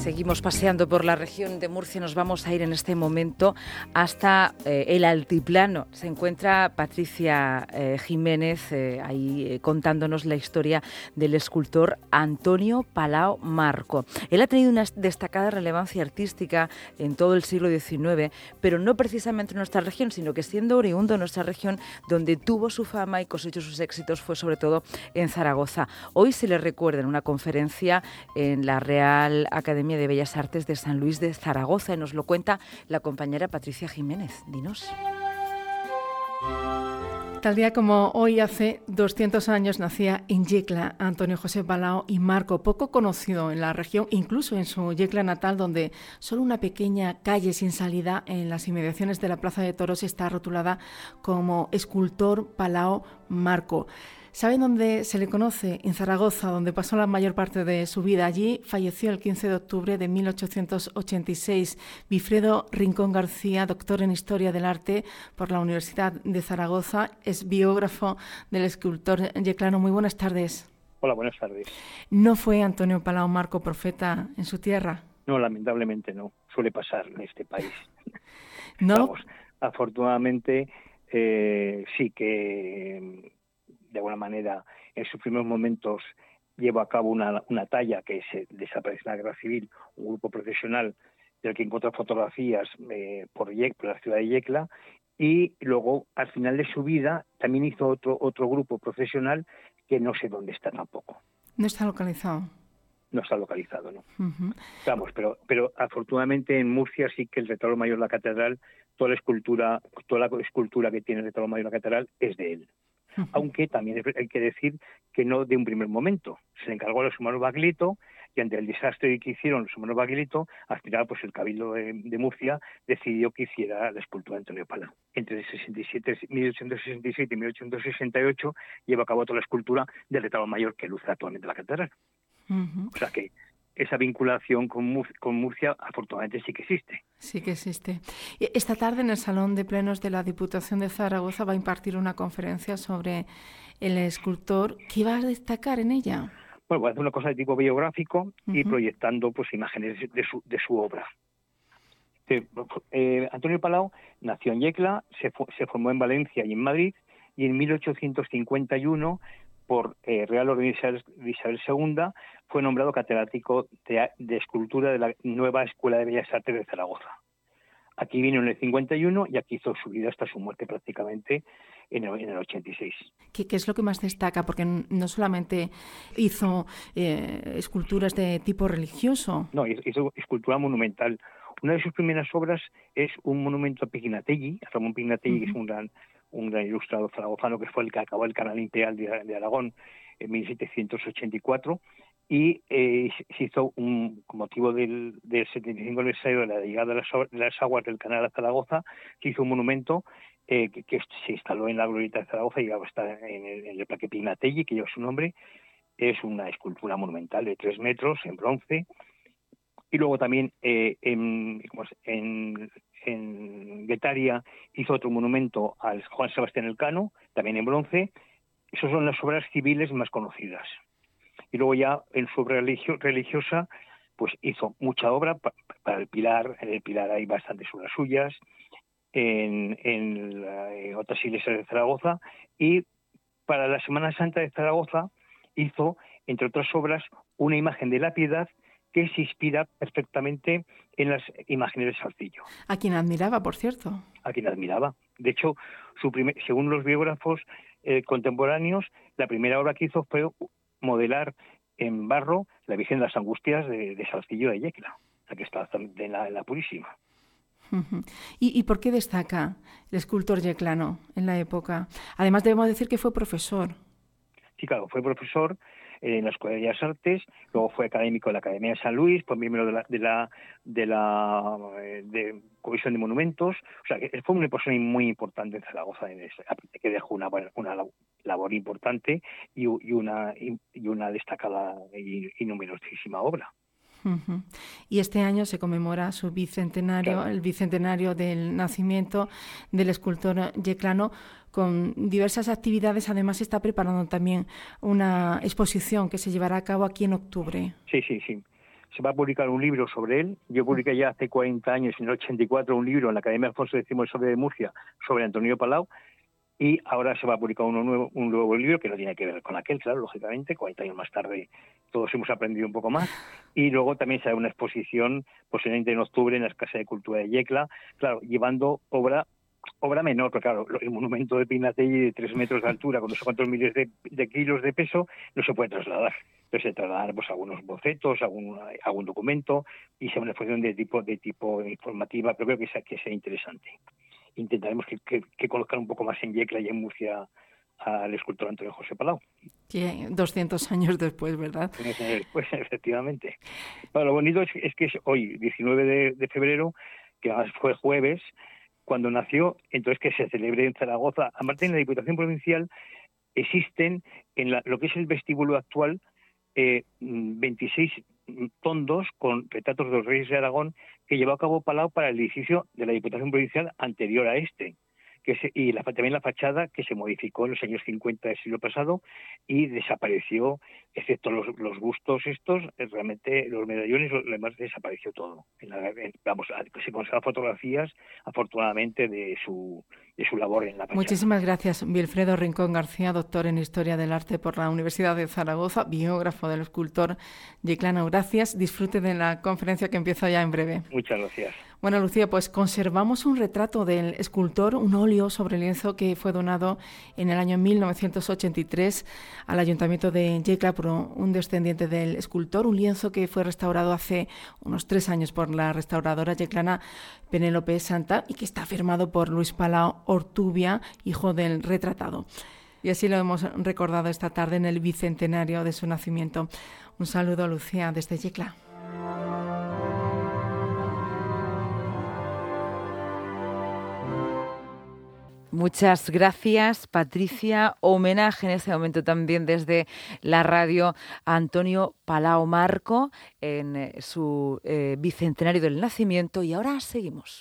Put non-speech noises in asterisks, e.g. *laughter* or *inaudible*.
Seguimos paseando por la región de Murcia. Nos vamos a ir en este momento hasta eh, el altiplano. Se encuentra Patricia eh, Jiménez eh, ahí contándonos la historia del escultor Antonio Palao Marco. Él ha tenido una destacada relevancia artística en todo el siglo XIX, pero no precisamente en nuestra región, sino que siendo oriundo de nuestra región, donde tuvo su fama y cosechó sus éxitos, fue sobre todo en Zaragoza. Hoy se le recuerda en una conferencia en la Real Academia de Bellas Artes de San Luis de Zaragoza y nos lo cuenta la compañera Patricia Jiménez. Dinos. Tal día como hoy, hace 200 años, nacía en Yecla Antonio José Balao y Marco, poco conocido en la región, incluso en su Yecla natal, donde solo una pequeña calle sin salida en las inmediaciones de la Plaza de Toros está rotulada como escultor Palao Marco. ¿Saben dónde se le conoce? En Zaragoza, donde pasó la mayor parte de su vida. Allí falleció el 15 de octubre de 1886 Bifredo Rincón García, doctor en Historia del Arte por la Universidad de Zaragoza. Es biógrafo del escultor yeclano. Muy buenas tardes. Hola, buenas tardes. ¿No fue Antonio Palau Marco profeta en su tierra? No, lamentablemente no. Suele pasar en este país. *laughs* ¿No? afortunadamente eh, sí que manera en sus primeros momentos llevó a cabo una, una talla que se desaparece en la guerra civil, un grupo profesional del que encontró fotografías eh, por, por la ciudad de Yecla y luego al final de su vida también hizo otro otro grupo profesional que no sé dónde está tampoco. No está localizado. No está localizado, ¿no? Vamos, pero pero afortunadamente en Murcia sí que el retablo mayor de la catedral, toda la escultura, toda la escultura que tiene el retablo mayor de la catedral es de él aunque también hay que decir que no de un primer momento. Se le encargó a los humanos Baglito y ante el desastre que hicieron los humanos Baglito, al final pues el Cabildo de, Murcia decidió que hiciera la escultura de Antonio Pala. Entre 67, 1867 y 1868 lleva a cabo toda la escultura del retablo mayor que luce actualmente la catedral. O sea que esa vinculación con Murcia, afortunadamente sí que existe. Sí que existe. Esta tarde en el Salón de Plenos de la Diputación de Zaragoza va a impartir una conferencia sobre el escultor. ¿Qué va a destacar en ella? Bueno, va a hacer una cosa de tipo biográfico y proyectando pues imágenes de su, de su obra. Eh, Antonio Palau nació en Yecla, se, se formó en Valencia y en Madrid y en 1851 por eh, Real Orden de Isabel, II, fue nombrado catedrático de, escultura de la nueva Escuela de Bellas Artes de Zaragoza. Aquí vino en el 51 y aquí hizo su vida hasta su muerte prácticamente en el, 86. ¿Qué, es lo que más destaca? Porque no solamente hizo eh, esculturas de tipo religioso. No, hizo escultura monumental. Una de sus primeras obras es un monumento a Pignategui, a Ramón Pignategui, que es un gran un gran ilustrador zaragozano que fue el que acabó el Canal Imperial de, Aragón en 1784 y eh, se hizo un motivo del, del 75 aniversario de la llegada de las, aguas del canal a Zaragoza se hizo un monumento eh, que, se instaló en la glorieta de Zaragoza y ahora está en el, en el Plaque Pignatelli que lleva su nombre. Es una escultura monumental de tres metros en bronce y luego también eh, en, en, Guetaria hizo otro monumento al Juan Sebastián Elcano, también en bronce. Esas son las obras civiles más conocidas. Y luego ya en su obra religiosa, pues hizo mucha obra para el Pilar. En el Pilar hay bastantes obras suyas. En, en, otras iglesias de Zaragoza. Y para la Semana Santa de Zaragoza hizo, entre otras obras, una imagen de la piedad que se inspira perfectamente en las imágenes de Salcillo. A quien admiraba, por cierto. A quien admiraba. De hecho, su según los biógrafos eh, contemporáneos, la primera obra que hizo fue modelar en barro la Virgen de las Angustias de, Salcillo de Yecla, la que está en la, Purísima. ¿Y, ¿Y, por qué destaca el escultor yeclano en la época? Además, debemos decir que fue profesor. Sí, claro, fue profesor en la Escuela de Bellas Artes, luego fue académico de la Academia de San Luis, fue miembro de la, de la, de la de Comisión de Monumentos, o sea, que fue una persona muy importante en Zaragoza, que dejó una, una labor importante y, una, y una destacada y numerosísima obra. Y este año se conmemora su bicentenario, el bicentenario del nacimiento del escultor yeclano, con diversas actividades. Además, se está preparando también una exposición que se llevará a cabo aquí en octubre. Sí, sí, sí. se va a publicar un libro sobre él. Yo publiqué ya hace 40 años, en el 84, un libro en la Academia Alfonso X sobre de Murcia sobre Antonio Palau y ahora se va a publicar uno nuevo, un nuevo libro que no tiene que ver con aquel, claro, lógicamente, 40 años más tarde todos hemos aprendido un poco más. Y luego también se hará una exposición posiblemente en octubre en la Casa de Cultura de Yecla, claro, llevando obra obra menor, pero claro, el monumento de Pinatelli de tres metros de altura, con no sé cuántos miles de, kilos de peso, no se puede trasladar. Entonces se trasladan pues, algunos bocetos, algún, algún documento, y sea una exposición de tipo, de tipo informativa, pero creo que sea, que sea interesante intentaremos que, que, colocar un poco más en Yecla y en Murcia al escultor Antonio José Palau. Que 200 años después, ¿verdad? *laughs* Pues *laughs* efectivamente. lo bonito es, que es hoy, 19 de, febrero, que fue jueves, cuando nació, entonces que se celebre en Zaragoza. Aparte, en la Diputación Provincial existen, en lo que es el vestíbulo actual, eh, 26 tondos con retratos de los reyes de Aragón que llevó a cabo Palau para el edificio de la Diputación Provincial anterior a este que y la, también la fachada que se modificó en los años 50 del siglo pasado y desapareció, excepto los, los bustos estos, eh, realmente los medallones, lo demás desapareció todo. vamos, se conservan fotografías, afortunadamente, de su, de su labor en la fachada. Muchísimas gracias, Wilfredo Rincón García, doctor en Historia del Arte por la Universidad de Zaragoza, biógrafo del escultor Yeclano. Gracias, disfrute de la conferencia que empieza ya en breve. Muchas gracias. Bueno, Lucía, pues conservamos un retrato del escultor, un óleo sobre lienzo que fue donado en el año 1983 al Ayuntamiento de Yecla por un descendiente del escultor, un lienzo que fue restaurado hace unos tres años por la restauradora yeclana Penélope Santa y que está firmado por Luis Palau Ortubia, hijo del retratado. Y así lo hemos recordado esta tarde en el bicentenario de su nacimiento. Un saludo, Lucía, desde Yecla. Muchas gracias, Patricia. Homenaje en este momento también desde la radio a Antonio Palao Marco en eh, su eh, bicentenario del nacimiento. Y ahora seguimos.